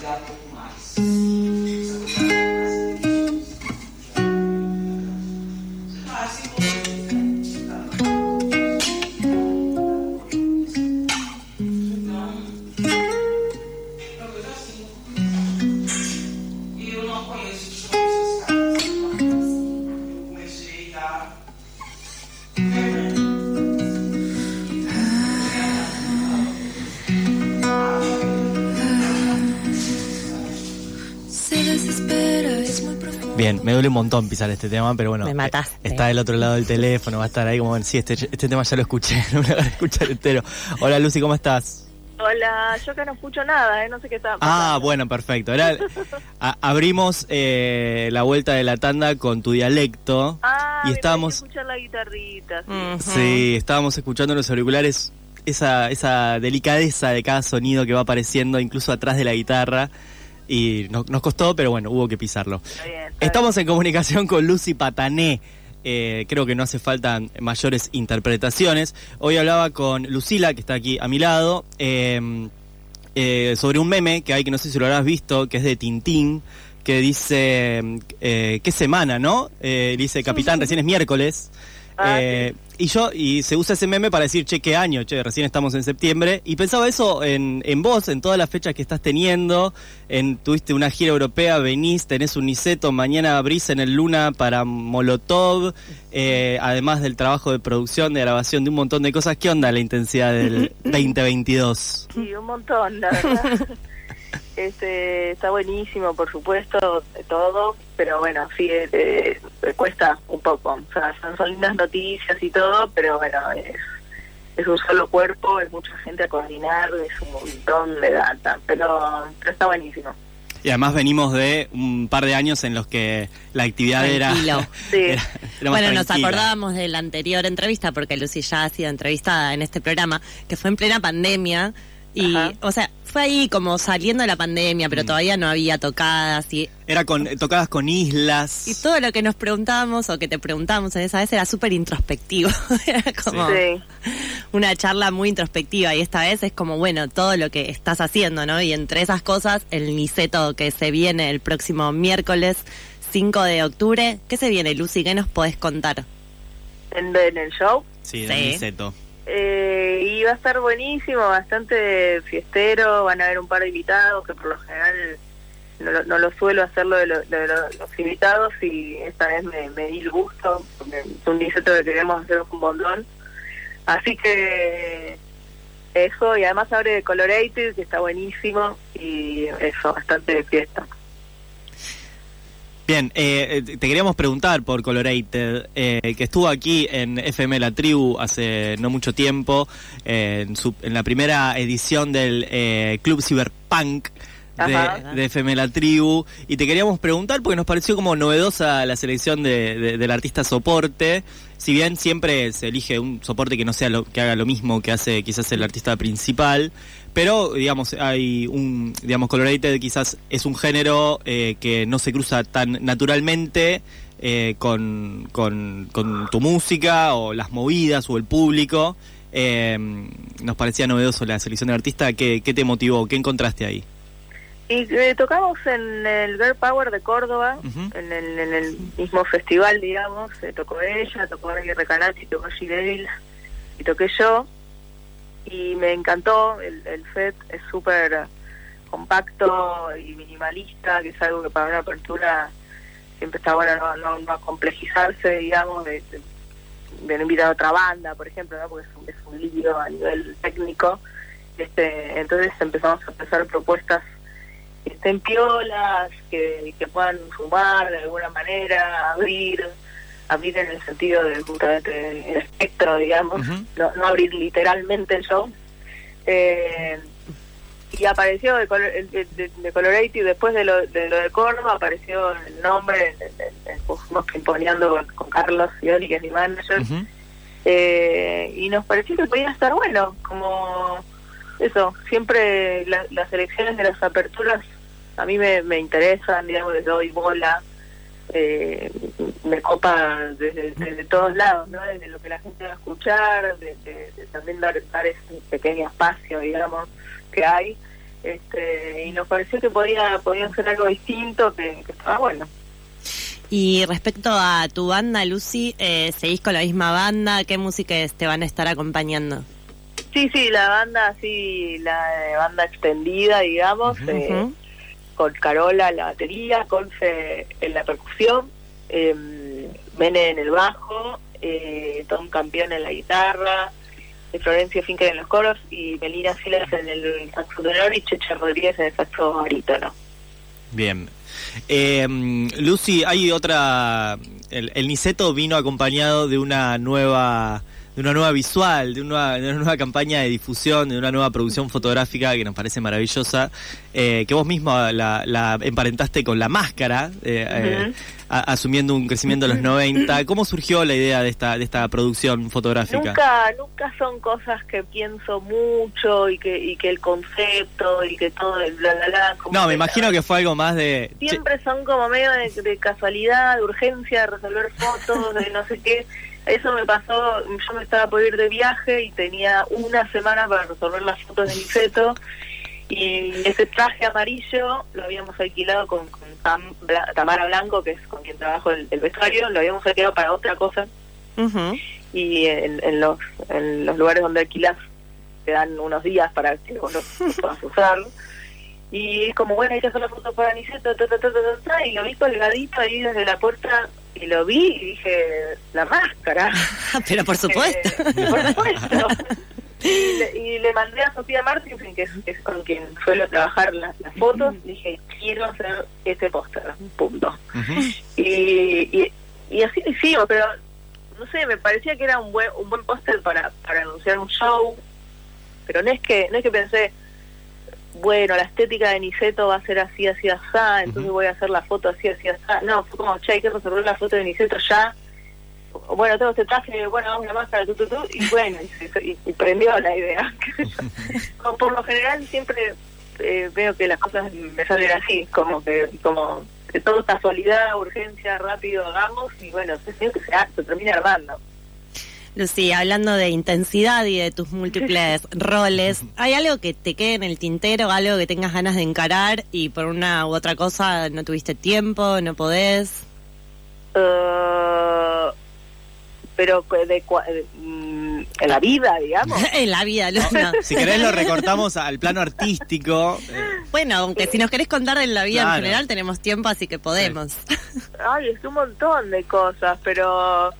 precisar pouco mais. Bien, me duele un montón pisar este tema, pero bueno. Me eh, mataste. Está del otro lado del teléfono, va a estar ahí como, sí, este, este tema ya lo escuché, no me lo voy a escuchar entero. Hola Lucy, ¿cómo estás? Hola, yo que no escucho nada, ¿eh? no sé qué está Ah, pasando. bueno, perfecto. Era- a- abrimos eh, la vuelta de la tanda con tu dialecto Ah, y estábamos, pareció escuchar la guitarrita. sí. Sí, estábamos escuchando en los auriculares esa, esa delicadeza de cada sonido que va apareciendo incluso atrás de la guitarra y no- nos costó, pero bueno, hubo que pisarlo. Está bien, está Estamos en comunicación con Lucy Patané. Eh, creo que no hace falta mayores interpretaciones. Hoy hablaba con Lucila, que está aquí a mi lado, eh, eh, sobre un meme que hay que no sé si lo habrás visto, que es de Tintín, que dice, eh, ¿qué semana, no? Dice, capitán, recién es miércoles. Ah, Eh, Y yo, y se usa ese meme para decir, che, qué año, che, recién estamos en septiembre. Y pensaba eso en, en vos, en todas las fechas que estás teniendo. En, tuviste una gira europea, venís, tenés un Niceto, mañana abrís en el Luna para Molotov. eh, además del trabajo de producción, de grabación, de un montón de cosas. ¿Qué onda la intensidad del 2022? Sí, un montón, la verdad. este, está buenísimo, por supuesto, de todo, pero bueno, sí, eh, eh, cuesta un poco. O sea, son, son lindas noticias y todo, pero bueno, es, es un solo cuerpo, es mucha gente a coordinar, es un montón de data, pero, pero está buenísimo. Y además venimos de un par de años en los que la actividad era, Tranquilo. Sí. era- era más Bueno, nos tranquila. acordábamos de la anterior entrevista, porque Lucy ya ha sido entrevistada en este programa, que fue en plena pandemia. Y, Ajá. o sea, fue ahí como saliendo de la pandemia, pero Mm. todavía no había tocadas. Y, Era con, tocadas con islas. y todo lo que nos preguntábamos o que te preguntábamos en esa vez era súper introspectivo. era como Sí. una charla muy introspectiva. Y esta vez es como, bueno, todo lo que estás haciendo, ¿no? Y entre esas cosas, el Niceto que se viene el próximo miércoles 5 de octubre. ¿Qué se viene, Lucy? ¿Qué nos podés contar? En, en el show. Sí, Sí. de Niceto. Eh, y va a estar buenísimo, bastante fiestero, van a haber un par de invitados que por lo general no, lo- no lo suelo hacerlo de, lo- de lo- los invitados y esta vez me, me di el gusto, porque es un diseto que queremos hacer un montón. Así que eso, y además abre de Colorated, que está buenísimo, y eso, bastante de fiesta. Bien, eh, eh, te queríamos preguntar por Colorated, eh, que estuvo aquí en FM La Tribu hace no mucho tiempo, eh, en, su- en la primera edición del eh, Club Cyberpunk Ajá. de FM La Tribu, y te queríamos preguntar porque nos pareció como novedosa la selección de, de- del artista soporte, si bien siempre se elige un soporte que no sea lo que haga lo mismo que hace quizás el artista principal, pero digamos hay un digamos Colorated quizás es un género eh, que no se cruza tan naturalmente eh, con, con, con tu música o las movidas o el público. Eh, nos parecía novedoso la selección del artista. ¿Qué, qué te motivó? ¿Qué encontraste ahí? Y eh, tocamos en el Girl Power de Córdoba, en, el, en el mismo festival, digamos. eh, tocó ella, tocó Reggie Recanati, tocó G. Y toqué yo. Y me encantó, el, el set es súper compacto y minimalista, que es algo que para una apertura siempre está bueno no, no, no complejizarse, digamos, de, de, invitar a otra banda, por ejemplo, ¿no? porque es un, es un lío a nivel técnico. este Entonces empezamos a pensar propuestas que estén piolas, que, que puedan sumar de alguna manera, abrir, abrir en el sentido de justamente el espectro, digamos, no, no abrir literalmente el show. Eh, y apareció de, Colo- el- de, de, de Colorative después de lo de, lo de Córdoba apareció el nombre fuimos pimponeando con, con Carlos Fiori que es mi manager. Eh, y nos pareció que podía estar bueno como eso siempre la- las elecciones de las aperturas a mí me, me interesan digamos les doy bola eh, me copa desde, todos lados no desde lo que la gente va a escuchar de, también dar, dar ese pequeño espacio digamos que hay este y nos pareció que podía podía ser algo distinto que, estaba bueno Y respecto a tu banda, Lucy, eh, ¿seguís con la misma banda? ¿Qué músicas te van a estar acompañando? Sí, sí, la banda, así, la banda extendida, digamos, eh, con Carola en la batería, Conce en la percusión, eh, Mene en el bajo, eh, Tom Campeón en la guitarra, eh, Florencia Finker en los coros y Melina Silas en el saxo tenor y Checha Rodríguez en el saxo barítono. Bien. Eh, Lucy, hay otra. El, el Niceto vino acompañado de una nueva. De una nueva visual, de una, de una nueva campaña de difusión, de una nueva producción fotográfica que nos parece maravillosa, eh, que vos mismo la, la emparentaste con la máscara, eh, eh, a- asumiendo un crecimiento de los 90. ¿Cómo surgió la idea de esta, de esta producción fotográfica? Nunca, nunca son cosas que pienso mucho y que, y que el concepto y que todo el bla bla No, me imagino que fue algo más de... siempre son como medio de, de casualidad, de urgencia, de resolver fotos, de no sé qué. Eso me pasó, yo me estaba por ir de viaje y tenía una semana para resolver las fotos de Niceto y ese traje amarillo lo habíamos alquilado con, con Tam- Bla- Tamara Blanco, que es con quien trabajo el, el vestuario, lo habíamos alquilado para otra cosa. Y en, en los en los lugares donde alquilas te dan unos días para que vos lo, puedas usar. Y es como bueno hay que hacer la foto para Niceto ta, ta, y lo vi colgadito ahí desde la puerta y lo vi y dije la máscara. Pero por supuesto. Eh, por supuesto. Y le, y le mandé a Sofía Martin que es, que es con quien suelo trabajar las, las fotos dije quiero hacer ese póster punto. Y, y, y así lo hicimos, pero no sé, me parecía que era un buen un buen póster para, para anunciar un show, pero no es que no es que pensé, bueno, la estética de Niceto va a ser así, así, así, entonces voy a hacer la foto así, así, así. No, fue como, che, hay que resolver la foto de Niceto ya. Bueno, tengo este traje, bueno, una máscara, tu, tu, tu, y bueno, y, y- y prendió la idea. Como por lo general siempre eh, veo que las cosas me salen así, como que como que todo casualidad, urgencia, rápido, hagamos, y bueno, se, que se, ha- se termina armando. Lucy, hablando de intensidad y de tus múltiples roles, ¿hay algo que te quede en el tintero, algo que tengas ganas de encarar y por una u otra cosa no tuviste tiempo, no podés? Eh, pero que de, cua- de- mm, en la vida, digamos. en la vida, no, no. Si querés lo recortamos al plano artístico. eh, Bueno, aunque si nos querés contar en la vida Claro. en general tenemos tiempo, así que podemos. Ay, es un montón de cosas, pero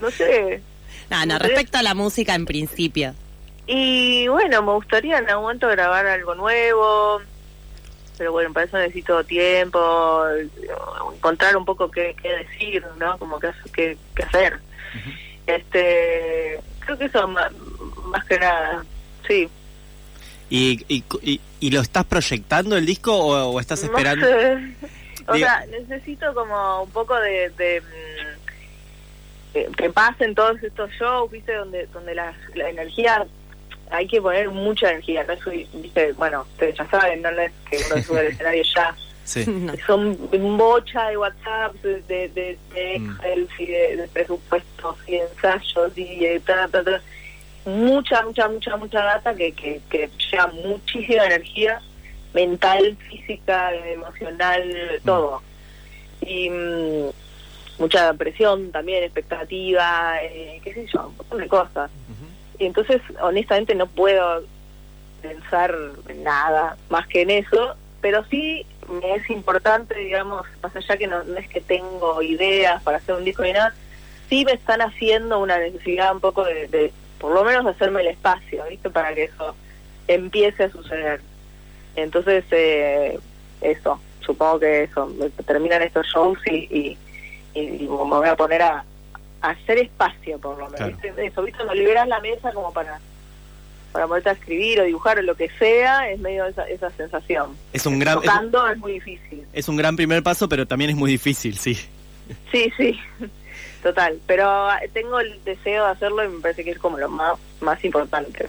no sé. No, no, respecto a la música en principio. Y bueno, me gustaría en algún momento grabar algo nuevo, pero bueno, para eso necesito tiempo, encontrar un poco qué, qué decir, ¿no? Como qué, qué, qué hacer. Este, creo que eso más, más que nada, sí. Y, y, y- y lo estás proyectando el disco o, o estás No esperando? sé. O Digo- sea, necesito como un poco de, de, mm, que- que pasen todos estos shows, ¿viste? Donde donde la, la energía, hay que poner mucha energía. No es, ¿viste? Bueno, ustedes ya saben, no es que uno sube al escenario ya. Sí. No. Son bocha de WhatsApp, de, de, de, Mm. Excel, y de, de presupuestos y ensayos y de ta, ta, ta. mucha, mucha, mucha, mucha data que, que, que lleva muchísima energía mental, física, emocional, todo. Y mm, mucha presión también, expectativa, eh, qué sé yo, un montón de cosas. Y entonces, honestamente, no puedo pensar en nada más que en eso, pero sí me es importante, digamos, más allá que no, no es que tengo ideas para hacer un disco ni nada, sí me están haciendo una necesidad un poco de, de por lo menos, hacerme el espacio, ¿viste? Para que eso empiece a suceder. Entonces, eh, eso, supongo que eso, terminan estos shows y, y, y me voy a poner a, a hacer espacio, por lo menos. Claro. Eso, ¿viste? No liberas la mesa como para para ponerte a escribir o dibujar o lo que sea, es medio esa, esa sensación. Es un gran es, Tocando es muy difícil. es un gran primer paso, pero también es muy difícil, sí. Sí, sí, total. Pero ah, tengo el deseo de hacerlo y me parece que es como lo más, más importante.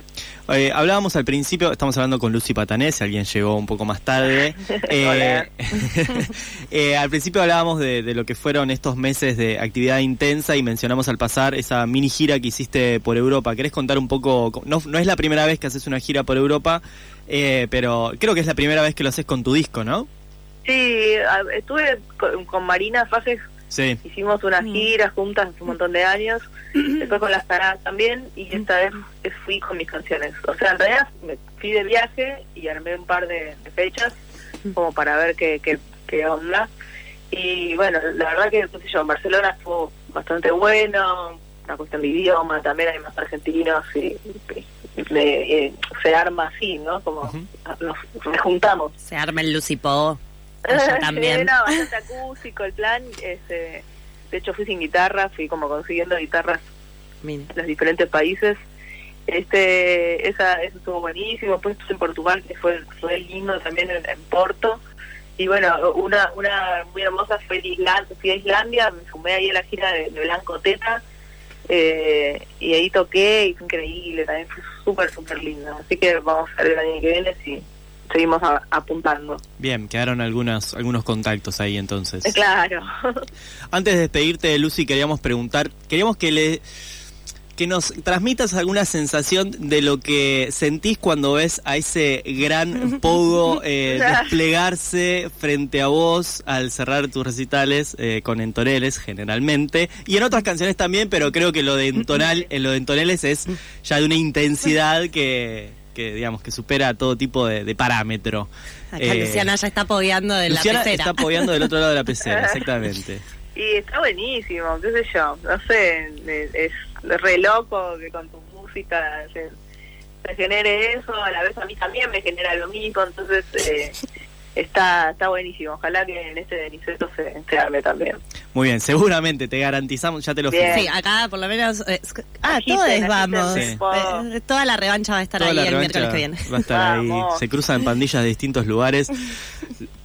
Eh, hablábamos al principio, estamos hablando con Lucy Patanés, alguien llegó un poco más tarde. Eh, eh, al principio hablábamos de, de lo que fueron estos meses de actividad intensa y mencionamos al pasar esa mini gira que hiciste por Europa. ¿Querés contar un poco? No, no es la primera vez que haces una gira por Europa, eh, pero creo que es la primera vez que lo haces con tu disco, ¿no? Sí, estuve con, con Marina Fajes, Sí. hicimos unas giras juntas hace un montón de años, después con las taradas también, y esta vez fui con mis canciones. O sea, en realidad me fui de viaje y armé un par de, de fechas como para ver qué, qué, qué onda. Y bueno, la verdad que, qué sé yo, en Barcelona estuvo bastante bueno, una cuestión de idioma, también hay más argentinos y, y me- eh, se arma así, ¿no? Como Ujú. nos rejuntamos. Se arma el Lucipó. Allá también. Bastante acústico el plan. Este, de hecho, fui sin guitarra, fui como consiguiendo guitarras Mira. en los diferentes países. Este, esa, eso estuvo buenísimo. Después estuve en Portugal, que fue, fue lindo también en, en Porto. Y bueno, una, una muy hermosa fue Islandia, fui a Islandia, me sumé ahí a la gira de, de Blanco Teta. eh, y ahí toqué y fue increíble, también fue súper, súper lindo. Así que vamos a ver el año que viene si seguimos a- apuntando. Bien, quedaron algunas, algunos contactos ahí entonces. Eh, Claro. Antes de despedirte, Lucy, queríamos preguntar, queríamos que le que nos transmitas alguna sensación de lo que sentís cuando ves a ese gran pogo eh, desplegarse frente a vos al cerrar tus recitales eh, con entoneles generalmente y en otras canciones también, pero creo que lo de entonal, en lo de entoneles es ya de una intensidad que, que digamos que supera todo tipo de, de parámetro. Acá Eh, Luciana ya está apoyando de Luciana la pecera. está apoyando del otro lado de la pecera, exactamente. Y está buenísimo, qué sé yo, no sé, es, es re loco que con tu música se, se genere eso, a la vez a mí también me genera lo mismo, entonces eh, está está buenísimo, ojalá que en este Deniceto se, se arme también. Muy bien, seguramente, te garantizamos, ya te lo Bien. Sí, acá por lo menos. eh, ah, Agiten, todos agiten, vamos. Sí. Eh, toda la revancha va a estar Toda ahí el miércoles que viene. Va a estar ahí, se cruzan pandillas de distintos lugares.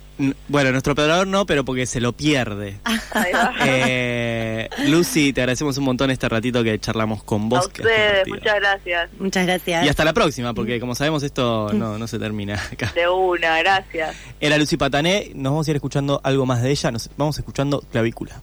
Bueno, nuestro operador no, pero porque se lo pierde. Ahí va. Eh, Lucy, te agradecemos un montón este ratito que charlamos con a vos. es ustedes, muchas gracias. Muchas gracias. Y hasta la próxima, porque como sabemos esto no, no se termina acá. De una, gracias. Era Lucy Patané, nos vamos a ir escuchando algo más de ella, nos vamos escuchando Clavícula.